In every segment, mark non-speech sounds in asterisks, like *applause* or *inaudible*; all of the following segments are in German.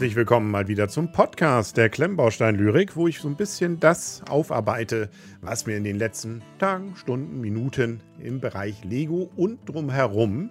Herzlich willkommen mal wieder zum Podcast der Klemmbaustein Lyrik, wo ich so ein bisschen das aufarbeite, was mir in den letzten Tagen, Stunden, Minuten im Bereich Lego und drumherum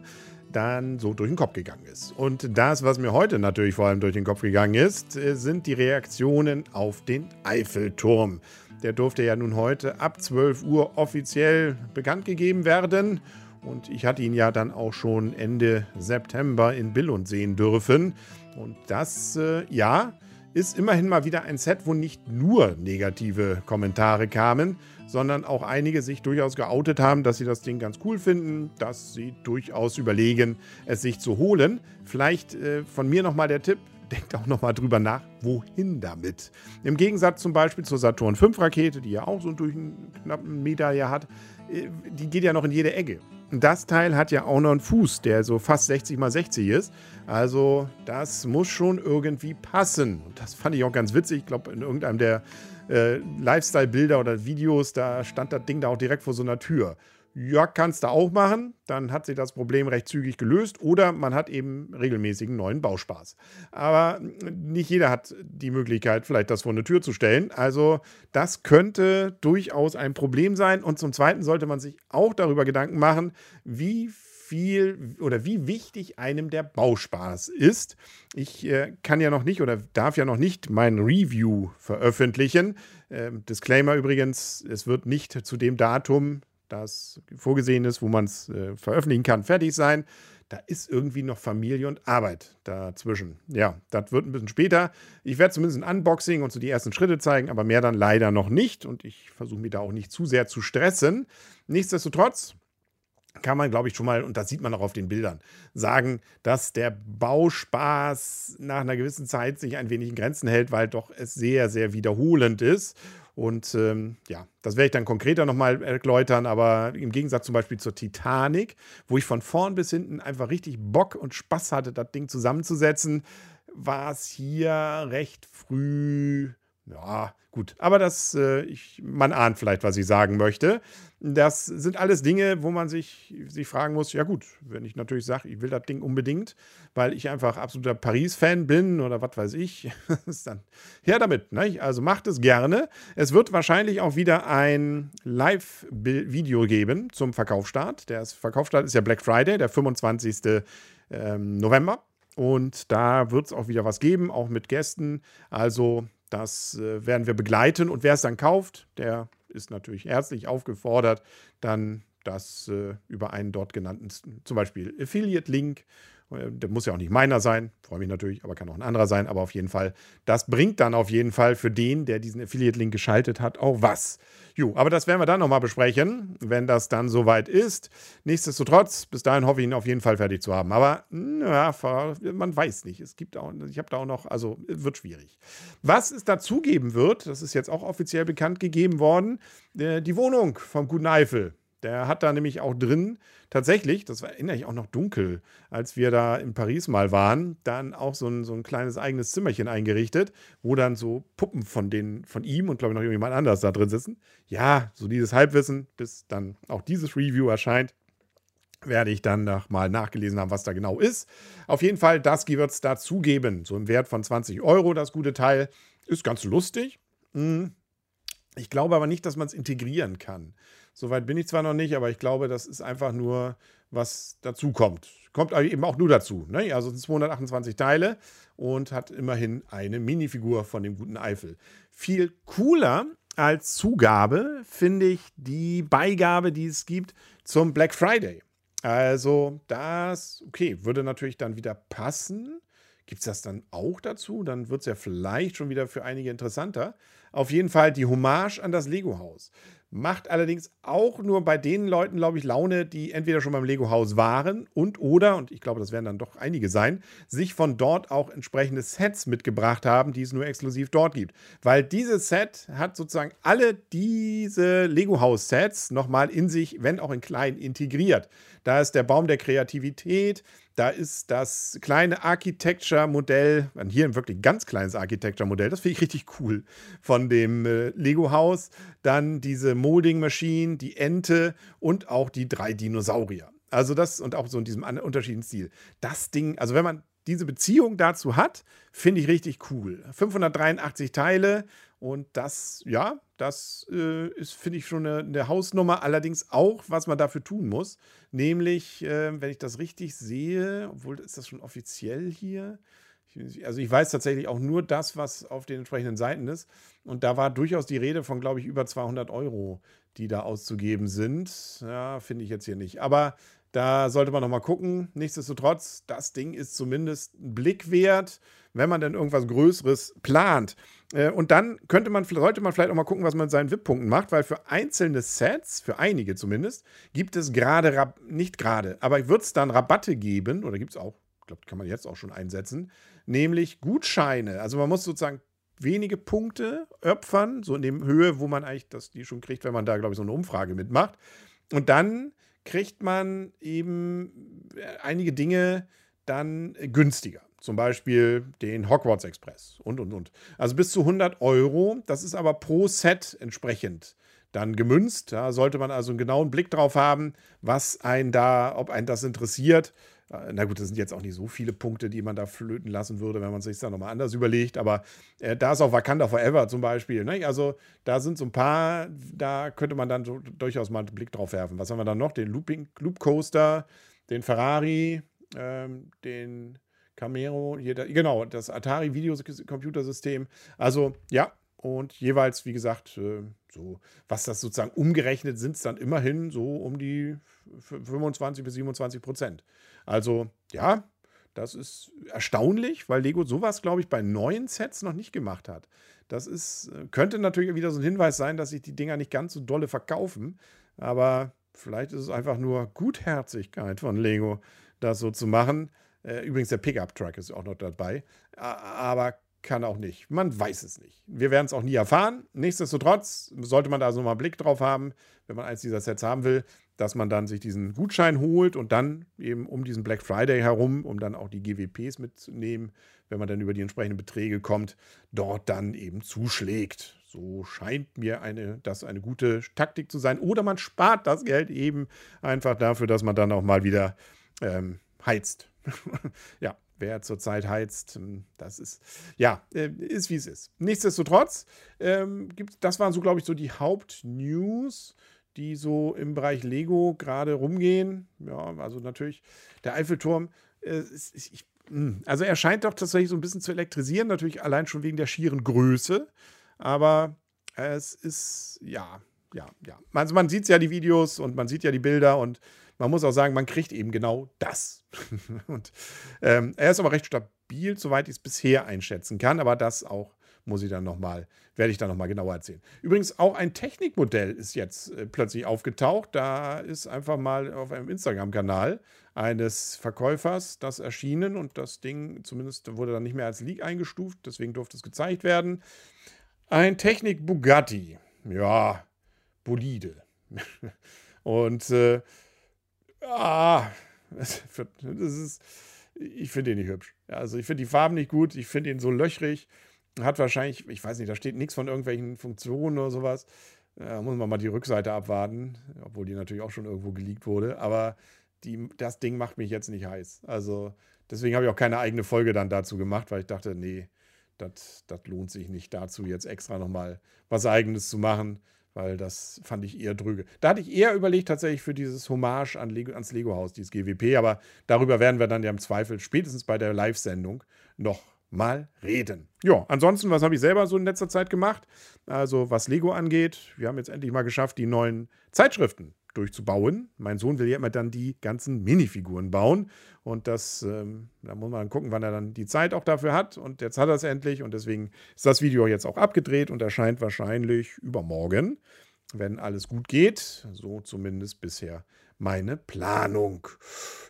dann so durch den Kopf gegangen ist. Und das, was mir heute natürlich vor allem durch den Kopf gegangen ist, äh, sind die Reaktionen auf den Eiffelturm. Der durfte ja nun heute ab 12 Uhr offiziell bekannt gegeben werden. Und ich hatte ihn ja dann auch schon Ende September in Billund sehen dürfen. Und das, äh, ja, ist immerhin mal wieder ein Set, wo nicht nur negative Kommentare kamen, sondern auch einige sich durchaus geoutet haben, dass sie das Ding ganz cool finden, dass sie durchaus überlegen, es sich zu holen. Vielleicht äh, von mir nochmal der Tipp, denkt auch nochmal drüber nach, wohin damit. Im Gegensatz zum Beispiel zur Saturn 5 Rakete, die ja auch so durch einen knappen Meter hier hat, äh, die geht ja noch in jede Ecke. Das Teil hat ja auch noch einen Fuß, der so fast 60 mal 60 ist. Also das muss schon irgendwie passen. Und das fand ich auch ganz witzig. Ich glaube, in irgendeinem der äh, Lifestyle-Bilder oder Videos, da stand das Ding da auch direkt vor so einer Tür ja, kannst du auch machen. Dann hat sich das Problem recht zügig gelöst oder man hat eben regelmäßigen neuen Bauspaß. Aber nicht jeder hat die Möglichkeit, vielleicht das vor eine Tür zu stellen. Also das könnte durchaus ein Problem sein. Und zum Zweiten sollte man sich auch darüber Gedanken machen, wie viel oder wie wichtig einem der Bauspaß ist. Ich äh, kann ja noch nicht oder darf ja noch nicht mein Review veröffentlichen. Ähm, Disclaimer übrigens, es wird nicht zu dem Datum das vorgesehen ist, wo man es äh, veröffentlichen kann, fertig sein. Da ist irgendwie noch Familie und Arbeit dazwischen. Ja, das wird ein bisschen später. Ich werde zumindest ein Unboxing und so die ersten Schritte zeigen, aber mehr dann leider noch nicht. Und ich versuche mich da auch nicht zu sehr zu stressen. Nichtsdestotrotz kann man, glaube ich, schon mal, und das sieht man auch auf den Bildern, sagen, dass der Bauspaß nach einer gewissen Zeit sich ein wenig in Grenzen hält, weil doch es sehr, sehr wiederholend ist. Und ähm, ja, das werde ich dann konkreter nochmal erläutern, aber im Gegensatz zum Beispiel zur Titanic, wo ich von vorn bis hinten einfach richtig Bock und Spaß hatte, das Ding zusammenzusetzen, war es hier recht früh ja, gut. Aber das, äh, ich, man ahnt vielleicht, was ich sagen möchte. Das sind alles Dinge, wo man sich, sich fragen muss, ja gut, wenn ich natürlich sage, ich will das Ding unbedingt, weil ich einfach absoluter Paris-Fan bin oder was weiß ich, *laughs* ist dann her damit. Ne? Also macht es gerne. Es wird wahrscheinlich auch wieder ein Live-Video geben zum Verkaufsstart. Der Verkaufsstart ist ja Black Friday, der 25. Ähm, November. Und da wird es auch wieder was geben, auch mit Gästen. Also das äh, werden wir begleiten. Und wer es dann kauft, der ist natürlich herzlich aufgefordert, dann das äh, über einen dort genannten, zum Beispiel Affiliate-Link der muss ja auch nicht meiner sein, freue mich natürlich, aber kann auch ein anderer sein. Aber auf jeden Fall, das bringt dann auf jeden Fall für den, der diesen Affiliate-Link geschaltet hat, auch was. Jo, aber das werden wir dann nochmal besprechen, wenn das dann soweit ist. Nichtsdestotrotz, bis dahin hoffe ich ihn auf jeden Fall fertig zu haben. Aber ja, man weiß nicht. Es gibt auch, ich habe da auch noch, also wird schwierig. Was es dazu geben wird, das ist jetzt auch offiziell bekannt gegeben worden, äh, die Wohnung vom Guten Eifel. Der hat da nämlich auch drin tatsächlich, das erinnere ich auch noch dunkel, als wir da in Paris mal waren, dann auch so ein, so ein kleines eigenes Zimmerchen eingerichtet, wo dann so Puppen von, den, von ihm und glaube ich noch jemand anders da drin sitzen. Ja, so dieses Halbwissen, bis dann auch dieses Review erscheint werde ich dann noch mal nachgelesen haben, was da genau ist. Auf jeden Fall, das wird es dazu geben. So im Wert von 20 Euro, das gute Teil. Ist ganz lustig. Hm. Ich glaube aber nicht, dass man es integrieren kann. Soweit bin ich zwar noch nicht, aber ich glaube, das ist einfach nur, was dazu kommt. Kommt eben auch nur dazu. Ne? Also es sind 228 Teile und hat immerhin eine Minifigur von dem guten Eifel. Viel cooler als Zugabe finde ich die Beigabe, die es gibt zum Black Friday. Also das, okay, würde natürlich dann wieder passen. Gibt es das dann auch dazu? Dann wird es ja vielleicht schon wieder für einige interessanter. Auf jeden Fall die Hommage an das Lego-Haus. Macht allerdings auch nur bei den Leuten, glaube ich, Laune, die entweder schon beim Lego-Haus waren und oder, und ich glaube, das werden dann doch einige sein, sich von dort auch entsprechende Sets mitgebracht haben, die es nur exklusiv dort gibt. Weil dieses Set hat sozusagen alle diese Lego-Haus-Sets nochmal in sich, wenn auch in klein, integriert. Da ist der Baum der Kreativität, da ist das kleine Architecture-Modell, hier ein wirklich ganz kleines Architecture-Modell, das finde ich richtig cool, von dem äh, Lego-Haus. Dann diese Molding-Maschine, die Ente und auch die drei Dinosaurier. Also das und auch so in diesem unterschiedlichen Stil. Das Ding, also wenn man diese Beziehung dazu hat, finde ich richtig cool. 583 Teile und das, ja, das äh, ist, finde ich, schon eine, eine, Hausnummer. Allerdings auch, was man dafür tun muss. Nämlich, äh, wenn ich das richtig sehe, obwohl ist das schon offiziell hier. Also ich weiß tatsächlich auch nur das, was auf den entsprechenden Seiten ist. Und da war durchaus die Rede von, glaube ich, über 200 Euro, die da auszugeben sind. Ja, finde ich jetzt hier nicht. Aber da sollte man noch mal gucken. Nichtsdestotrotz, das Ding ist zumindest ein Blick wert, wenn man denn irgendwas Größeres plant. Äh, und dann könnte man, sollte man vielleicht auch mal gucken, was man mit seinen VIP-Punkten macht, weil für einzelne Sets, für einige zumindest, gibt es gerade, nicht gerade, aber wird es dann Rabatte geben, oder gibt es auch, ich glaube, kann man jetzt auch schon einsetzen, nämlich Gutscheine. Also man muss sozusagen wenige Punkte opfern, so in dem Höhe, wo man eigentlich das, die schon kriegt, wenn man da, glaube ich, so eine Umfrage mitmacht. Und dann kriegt man eben äh, einige Dinge dann günstiger. Zum Beispiel den Hogwarts Express und, und, und. Also bis zu 100 Euro. Das ist aber pro Set entsprechend dann gemünzt. Da sollte man also einen genauen Blick drauf haben, was einen da, ob einen das interessiert. Äh, na gut, das sind jetzt auch nicht so viele Punkte, die man da flöten lassen würde, wenn man sich da nochmal anders überlegt. Aber äh, da ist auch Wakanda Forever zum Beispiel. Ne? Also da sind so ein paar, da könnte man dann so, durchaus mal einen Blick drauf werfen. Was haben wir dann noch? Den Looping, Loop Coaster, den Ferrari, ähm, den Camero, jeder, genau, das Atari Videocomputersystem. Also ja, und jeweils, wie gesagt, äh, so, was das sozusagen umgerechnet sind es dann immerhin so um die 25 bis 27 Prozent. Also ja, das ist erstaunlich, weil Lego sowas, glaube ich, bei neuen Sets noch nicht gemacht hat. Das ist, äh, könnte natürlich wieder so ein Hinweis sein, dass sich die Dinger nicht ganz so dolle verkaufen. Aber vielleicht ist es einfach nur Gutherzigkeit von Lego, das so zu machen. Äh, übrigens, der Pickup-Truck ist auch noch dabei. Aber kann auch nicht. Man weiß es nicht. Wir werden es auch nie erfahren. Nichtsdestotrotz sollte man da so mal einen Blick drauf haben, wenn man eins dieser Sets haben will, dass man dann sich diesen Gutschein holt und dann eben um diesen Black Friday herum, um dann auch die GWPs mitzunehmen, wenn man dann über die entsprechenden Beträge kommt, dort dann eben zuschlägt. So scheint mir eine, das eine gute Taktik zu sein. Oder man spart das Geld eben einfach dafür, dass man dann auch mal wieder ähm, heizt. *laughs* ja, wer zurzeit heizt, ähm, das ist, ja, äh, ist wie es ist. Nichtsdestotrotz, ähm, gibt, das waren so, glaube ich, so die Hauptnews, die so im Bereich Lego gerade rumgehen. Ja, also natürlich der Eiffelturm, äh, ist, ich, hm, also er scheint doch tatsächlich so ein bisschen zu elektrisieren, natürlich allein schon wegen der schieren Größe, aber es ist, ja, ja, ja. Also man sieht ja die Videos und man sieht ja die Bilder und man muss auch sagen, man kriegt eben genau das. *laughs* und ähm, er ist aber recht stabil, soweit ich es bisher einschätzen kann, aber das auch muss ich dann nochmal, werde ich dann nochmal genauer erzählen. Übrigens, auch ein Technikmodell ist jetzt äh, plötzlich aufgetaucht. Da ist einfach mal auf einem Instagram-Kanal eines Verkäufers das erschienen und das Ding zumindest wurde dann nicht mehr als Leak eingestuft, deswegen durfte es gezeigt werden. Ein Technik Bugatti. Ja, Bolide. *laughs* und äh, ah, *laughs* das ist, ich finde ihn nicht hübsch. Also ich finde die Farben nicht gut, ich finde ihn so löchrig. Hat wahrscheinlich, ich weiß nicht, da steht nichts von irgendwelchen Funktionen oder sowas. Da muss man mal die Rückseite abwarten, obwohl die natürlich auch schon irgendwo geleakt wurde. Aber die, das Ding macht mich jetzt nicht heiß. Also deswegen habe ich auch keine eigene Folge dann dazu gemacht, weil ich dachte, nee, das lohnt sich nicht dazu, jetzt extra nochmal was Eigenes zu machen weil das fand ich eher drüge. Da hatte ich eher überlegt, tatsächlich für dieses Hommage an Lego, ans Lego-Haus, dieses GWP, aber darüber werden wir dann ja im Zweifel spätestens bei der Live-Sendung noch mal reden. Ja, ansonsten, was habe ich selber so in letzter Zeit gemacht? Also, was Lego angeht, wir haben jetzt endlich mal geschafft, die neuen Zeitschriften durchzubauen. Mein Sohn will ja immer dann die ganzen Minifiguren bauen. Und das, ähm, da muss man gucken, wann er dann die Zeit auch dafür hat. Und jetzt hat er es endlich. Und deswegen ist das Video jetzt auch abgedreht und erscheint wahrscheinlich übermorgen, wenn alles gut geht. So zumindest bisher meine Planung.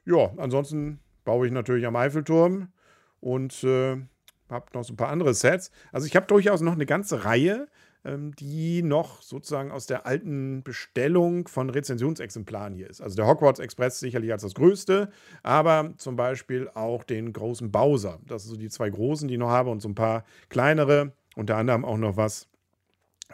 Ja, ansonsten baue ich natürlich am Eiffelturm und äh, habe noch so ein paar andere Sets. Also ich habe durchaus noch eine ganze Reihe die noch sozusagen aus der alten Bestellung von Rezensionsexemplaren hier ist. Also der Hogwarts Express sicherlich als das größte, aber zum Beispiel auch den großen Bowser. Das sind so die zwei großen, die ich noch habe und so ein paar kleinere. Unter anderem auch noch was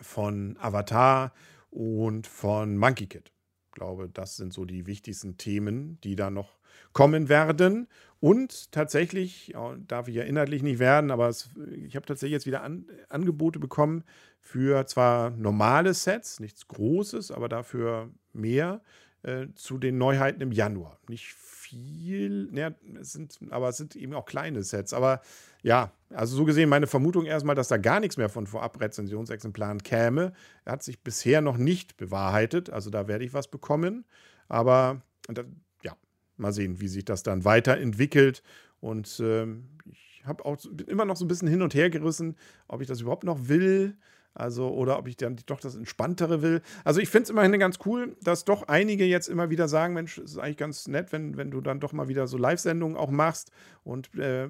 von Avatar und von Monkey Kid. Ich glaube, das sind so die wichtigsten Themen, die da noch kommen werden. Und tatsächlich, darf ich ja inhaltlich nicht werden, aber es, ich habe tatsächlich jetzt wieder an, Angebote bekommen für zwar normale Sets, nichts Großes, aber dafür mehr äh, zu den Neuheiten im Januar. Nicht viel, ja, es sind, aber es sind eben auch kleine Sets. Aber ja, also so gesehen, meine Vermutung erstmal, dass da gar nichts mehr von Vorab-Rezensionsexemplaren käme, hat sich bisher noch nicht bewahrheitet. Also da werde ich was bekommen. Aber mal sehen, wie sich das dann weiterentwickelt. Und ähm, ich habe auch immer noch so ein bisschen hin und her gerissen, ob ich das überhaupt noch will. Also, oder ob ich dann doch das Entspanntere will. Also, ich finde es immerhin ganz cool, dass doch einige jetzt immer wieder sagen: Mensch, es ist eigentlich ganz nett, wenn, wenn du dann doch mal wieder so Live-Sendungen auch machst und äh,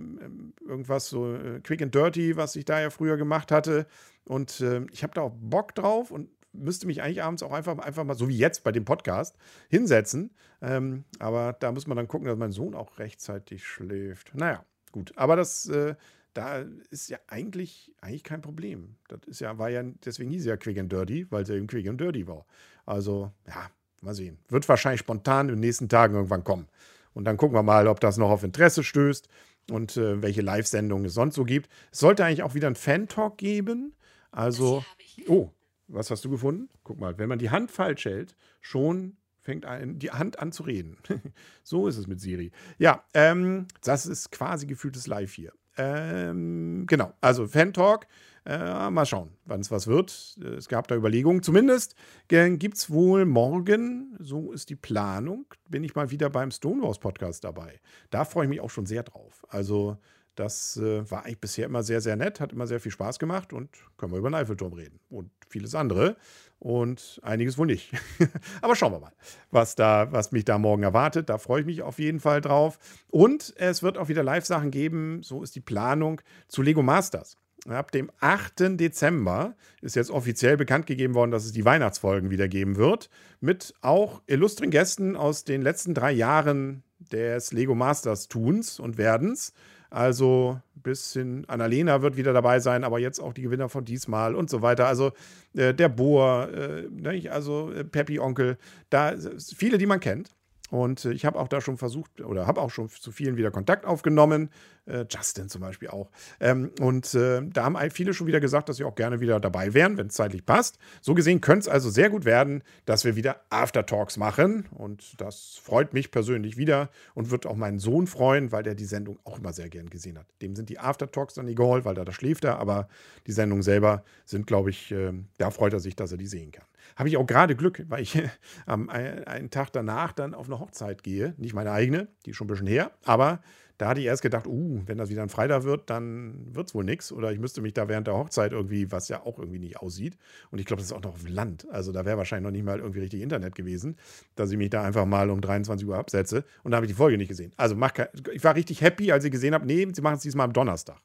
irgendwas so äh, quick and dirty, was ich da ja früher gemacht hatte. Und äh, ich habe da auch Bock drauf und müsste mich eigentlich abends auch einfach, einfach mal, so wie jetzt bei dem Podcast, hinsetzen. Ähm, aber da muss man dann gucken, dass mein Sohn auch rechtzeitig schläft. Naja, gut. Aber das äh, da ist ja eigentlich, eigentlich kein Problem. Das ist ja, war ja, deswegen hieß ja Quick and Dirty, weil es eben Quick and Dirty war. Also, ja, mal sehen. Wird wahrscheinlich spontan in den nächsten Tagen irgendwann kommen. Und dann gucken wir mal, ob das noch auf Interesse stößt und äh, welche Live-Sendungen es sonst so gibt. Es sollte eigentlich auch wieder ein Fan-Talk geben. Also, oh, was hast du gefunden? Guck mal, wenn man die Hand falsch hält, schon fängt ein, die Hand an zu reden. *laughs* so ist es mit Siri. Ja, ähm, das ist quasi gefühltes Live hier. Ähm, genau, also Fan-Talk. Äh, mal schauen, wann es was wird. Es gab da Überlegungen. Zumindest gibt es wohl morgen, so ist die Planung, bin ich mal wieder beim Stonewalls Podcast dabei. Da freue ich mich auch schon sehr drauf. Also, das äh, war eigentlich bisher immer sehr, sehr nett, hat immer sehr viel Spaß gemacht und können wir über den Eiffelturm reden und vieles andere und einiges wohl nicht. *laughs* Aber schauen wir mal, was, da, was mich da morgen erwartet. Da freue ich mich auf jeden Fall drauf. Und es wird auch wieder Live-Sachen geben, so ist die Planung, zu Lego Masters. Ab dem 8. Dezember ist jetzt offiziell bekannt gegeben worden, dass es die Weihnachtsfolgen wieder geben wird. Mit auch illustren Gästen aus den letzten drei Jahren des Lego Masters Tuns und Werdens. Also bis hin, Annalena wird wieder dabei sein, aber jetzt auch die Gewinner von diesmal und so weiter. Also äh, der Bohr, äh, also äh, Peppi Onkel, da viele, die man kennt. Und äh, ich habe auch da schon versucht oder habe auch schon zu vielen wieder Kontakt aufgenommen. Äh, Justin zum Beispiel auch. Ähm, und äh, da haben viele schon wieder gesagt, dass sie auch gerne wieder dabei wären, wenn es zeitlich passt. So gesehen könnte es also sehr gut werden, dass wir wieder Aftertalks machen. Und das freut mich persönlich wieder und wird auch meinen Sohn freuen, weil der die Sendung auch immer sehr gern gesehen hat. Dem sind die Aftertalks dann egal, weil da, da schläft er. Aber die Sendungen selber sind, glaube ich, äh, da freut er sich, dass er die sehen kann. Habe ich auch gerade Glück, weil ich *laughs* am einen Tag danach dann auf eine Hochzeit gehe. Nicht meine eigene, die ist schon ein bisschen her, aber da hatte ich erst gedacht, uh, wenn das wieder ein Freitag wird, dann wird es wohl nichts. Oder ich müsste mich da während der Hochzeit irgendwie, was ja auch irgendwie nicht aussieht. Und ich glaube, das ist auch noch auf Land. Also da wäre wahrscheinlich noch nicht mal irgendwie richtig Internet gewesen, dass ich mich da einfach mal um 23 Uhr absetze. Und da habe ich die Folge nicht gesehen. Also mach, ich war richtig happy, als ich gesehen habe, nee, sie machen es diesmal am Donnerstag,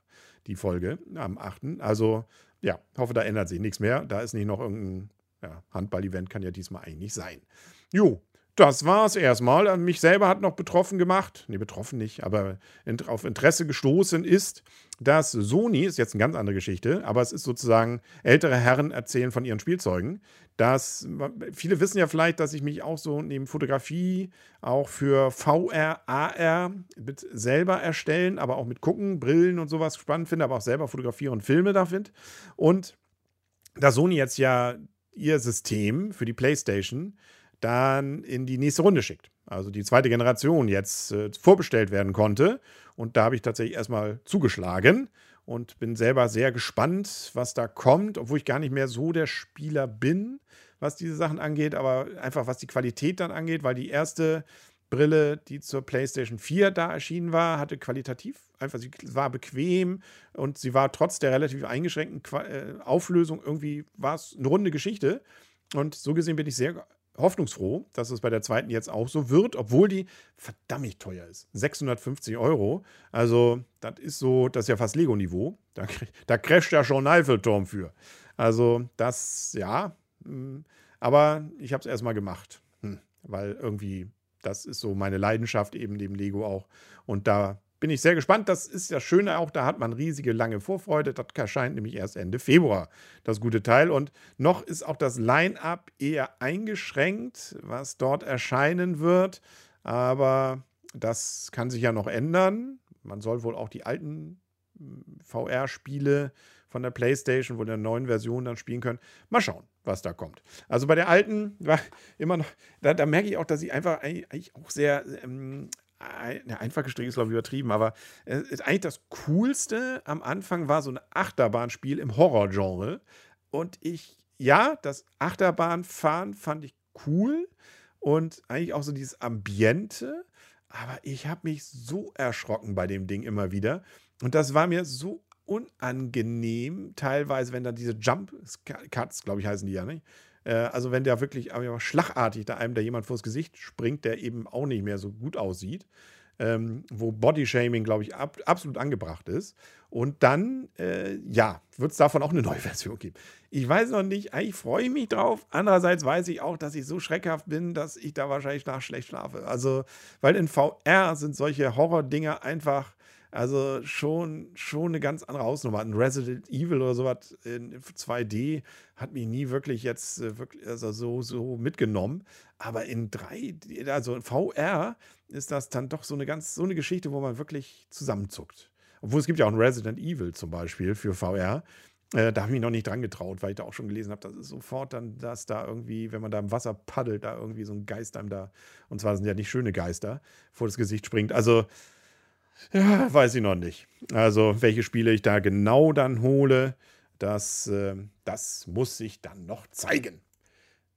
die Folge, am 8. Also ja, hoffe, da ändert sich nichts mehr. Da ist nicht noch irgendein ja, Handball-Event kann ja diesmal eigentlich sein. Jo, das war's erstmal. Äh, mich selber hat noch betroffen gemacht, nee, betroffen nicht, aber auf Interesse gestoßen ist, dass Sony, ist jetzt eine ganz andere Geschichte, aber es ist sozusagen, ältere Herren erzählen von ihren Spielzeugen. Dass, viele wissen ja vielleicht, dass ich mich auch so neben Fotografie auch für VR, AR mit selber erstellen, aber auch mit gucken, Brillen und sowas spannend finde, aber auch selber fotografiere und Filme da finde. Und da Sony jetzt ja ihr System für die PlayStation dann in die nächste Runde schickt. Also die zweite Generation jetzt äh, vorbestellt werden konnte. Und da habe ich tatsächlich erstmal zugeschlagen und bin selber sehr gespannt, was da kommt, obwohl ich gar nicht mehr so der Spieler bin, was diese Sachen angeht, aber einfach was die Qualität dann angeht, weil die erste Brille, die zur PlayStation 4 da erschienen war, hatte qualitativ einfach, sie war bequem und sie war trotz der relativ eingeschränkten Qua äh, Auflösung irgendwie, war es eine runde Geschichte. Und so gesehen bin ich sehr hoffnungsfroh, dass es bei der zweiten jetzt auch so wird, obwohl die verdammt teuer ist. 650 Euro. Also, das ist so, das ist ja fast Lego-Niveau. Da, da crasht ja schon ein Eiffelturm für. Also, das, ja. Hm, aber ich habe es erstmal gemacht. Hm, weil irgendwie das ist so meine Leidenschaft eben neben Lego auch. Und da bin ich sehr gespannt. Das ist ja Schöne auch, da hat man riesige lange Vorfreude. Das erscheint nämlich erst Ende Februar, das gute Teil. Und noch ist auch das Line-up eher eingeschränkt, was dort erscheinen wird. Aber das kann sich ja noch ändern. Man soll wohl auch die alten hm, VR-Spiele von der PlayStation, wo der neuen Version dann spielen können. Mal schauen, was da kommt. Also bei der alten *laughs* war immer noch, da, da merke ich auch, dass ich einfach eigentlich auch sehr ähm, ja, einfach gestrickt ist, glaube ich, übertrieben, aber äh, eigentlich das Coolste am Anfang war so ein Achterbahnspiel im Horrorgenre. Und ich, ja, das Achterbahnfahren fand ich cool und eigentlich auch so dieses Ambiente, aber ich habe mich so erschrocken bei dem Ding immer wieder. Und das war mir so unangenehm, teilweise, wenn da diese Jump Cuts, glaube ich, heißen die ja, nicht? Äh, also wenn der wirklich schlagartig da einem da jemand vors Gesicht springt, der eben auch nicht mehr so gut aussieht, ähm, wo Bodyshaming, glaube ich, ab, absolut angebracht ist. Und dann, äh, ja, wird es davon auch eine neue *laughs* Version geben. Ich weiß noch nicht, eigentlich freue ich mich drauf. Andererseits weiß ich auch, dass ich so schreckhaft bin, dass ich da wahrscheinlich nach schlecht schlafe. Also, weil in VR sind solche Horror-Dinger einfach also schon, schon eine ganz andere Hausnummer. Ein Resident Evil oder sowas in 2D hat mich nie wirklich jetzt äh, wirklich, also so, so mitgenommen. Aber in 3D, also in VR, ist das dann doch so eine ganz, so eine Geschichte, wo man wirklich zusammenzuckt. Obwohl es gibt ja auch ein Resident Evil zum Beispiel für VR. Äh, da habe ich mich noch nicht dran getraut, weil ich da auch schon gelesen habe, dass es sofort dann, dass da irgendwie, wenn man da im Wasser paddelt, da irgendwie so ein Geist einem da, und zwar sind ja nicht schöne Geister, vor das Gesicht springt. Also, ja, weiß ich noch nicht. Also, welche Spiele ich da genau dann hole, das, äh, das muss sich dann noch zeigen.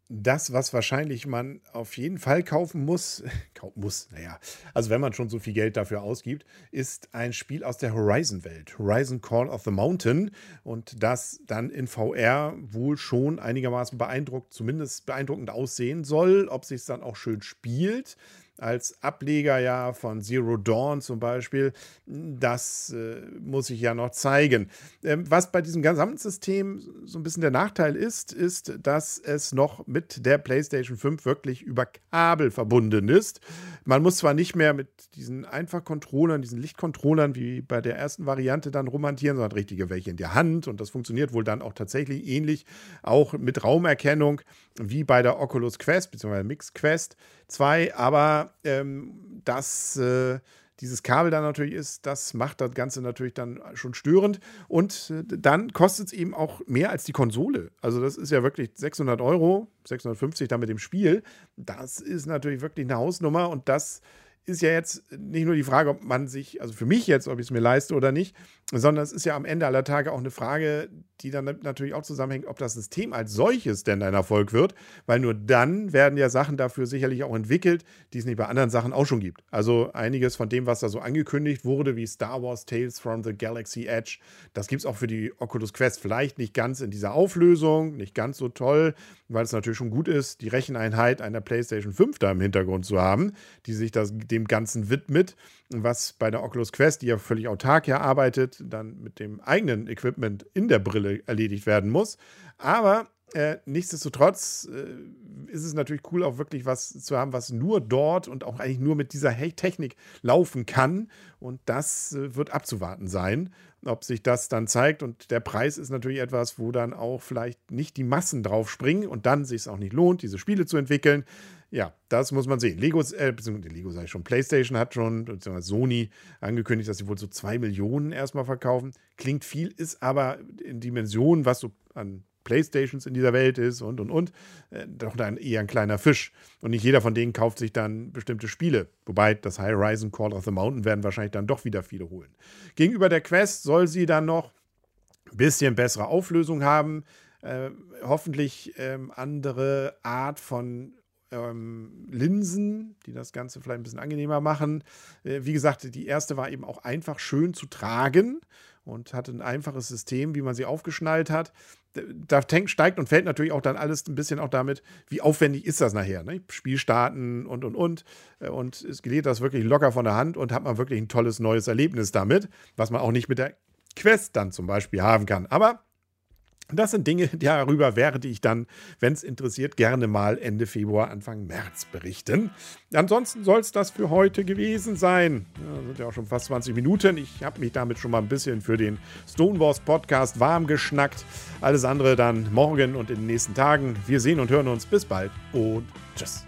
Das, was wahrscheinlich man auf jeden Fall kaufen muss, *laughs* muss, naja, also wenn man schon so viel Geld dafür ausgibt, ist ein Spiel aus der Horizon-Welt, Horizon Call of the Mountain und das dann in VR wohl schon einigermaßen beeindruckt, zumindest beeindruckend aussehen soll, ob sich es dann auch schön spielt als Ableger ja von Zero Dawn zum Beispiel, das äh, muss ich ja noch zeigen. Ähm, was bei diesem gesamten System so ein bisschen der Nachteil ist, ist, dass es noch mit der PlayStation 5 wirklich über Kabel verbunden ist. Man muss zwar nicht mehr mit diesen Einfach-Controllern, diesen Lichtcontrollern wie bei der ersten Variante dann romantieren, sondern richtige welche in der Hand und das funktioniert wohl dann auch tatsächlich ähnlich, auch mit Raumerkennung wie bei der Oculus Quest bzw. Mix Quest 2, aber ähm, dass äh, dieses Kabel da natürlich ist, das macht das Ganze natürlich dann schon störend. Und äh, dann kostet es eben auch mehr als die Konsole. Also das ist ja wirklich 600 Euro, 650 da mit dem Spiel. Das ist natürlich wirklich eine Hausnummer und das ist ja jetzt nicht nur die Frage, ob man sich, also für mich jetzt, ob ich es mir leiste oder nicht, sondern es ist ja am Ende aller Tage auch eine Frage, die dann natürlich auch zusammenhängt, ob das System als solches denn ein Erfolg wird, weil nur dann werden ja Sachen dafür sicherlich auch entwickelt, die es nicht bei anderen Sachen auch schon gibt. Also einiges von dem, was da so angekündigt wurde, wie Star Wars Tales from the Galaxy Edge, das gibt es auch für die Oculus Quest. Vielleicht nicht ganz in dieser Auflösung, nicht ganz so toll, weil es natürlich schon gut ist, die Recheneinheit einer PlayStation 5 da im Hintergrund zu haben, die sich das, dem Ganzen widmet, was bei der Oculus Quest, die ja völlig autark ja arbeitet, dann mit dem eigenen Equipment in der Brille erledigt werden muss. Aber äh, nichtsdestotrotz äh, ist es natürlich cool, auch wirklich was zu haben, was nur dort und auch eigentlich nur mit dieser Technik laufen kann. Und das äh, wird abzuwarten sein, ob sich das dann zeigt. Und der Preis ist natürlich etwas, wo dann auch vielleicht nicht die Massen drauf springen und dann sich es auch nicht lohnt, diese Spiele zu entwickeln. Ja, das muss man sehen. Lego, äh, beziehungsweise Lego sage ich schon, PlayStation hat schon, beziehungsweise Sony angekündigt, dass sie wohl so zwei Millionen erstmal verkaufen. Klingt viel, ist aber in Dimensionen, was so an Playstations in dieser Welt ist und und und, äh, doch dann eher ein kleiner Fisch. Und nicht jeder von denen kauft sich dann bestimmte Spiele. Wobei das High Horizon Call of the Mountain werden wahrscheinlich dann doch wieder viele holen. Gegenüber der Quest soll sie dann noch ein bisschen bessere Auflösung haben. Äh, hoffentlich ähm, andere Art von ähm, Linsen, die das Ganze vielleicht ein bisschen angenehmer machen. Äh, wie gesagt, die erste war eben auch einfach schön zu tragen und hatte ein einfaches System, wie man sie aufgeschnallt hat. Da steigt und fällt natürlich auch dann alles ein bisschen auch damit, wie aufwendig ist das nachher. Ne? Spiel starten und und und. Äh, und es geht das wirklich locker von der Hand und hat man wirklich ein tolles neues Erlebnis damit, was man auch nicht mit der Quest dann zum Beispiel haben kann. Aber das sind Dinge, *laughs* darüber werde ich dann, wenn es interessiert, gerne mal Ende Februar, Anfang März berichten. Ansonsten soll es das für heute gewesen sein. Ja, sind ja auch schon fast 20 Minuten. Ich habe mich damit schon mal ein bisschen für den Stonewalls Podcast warm geschnackt. Alles andere dann morgen und in den nächsten Tagen. Wir sehen und hören uns. Bis bald und tschüss.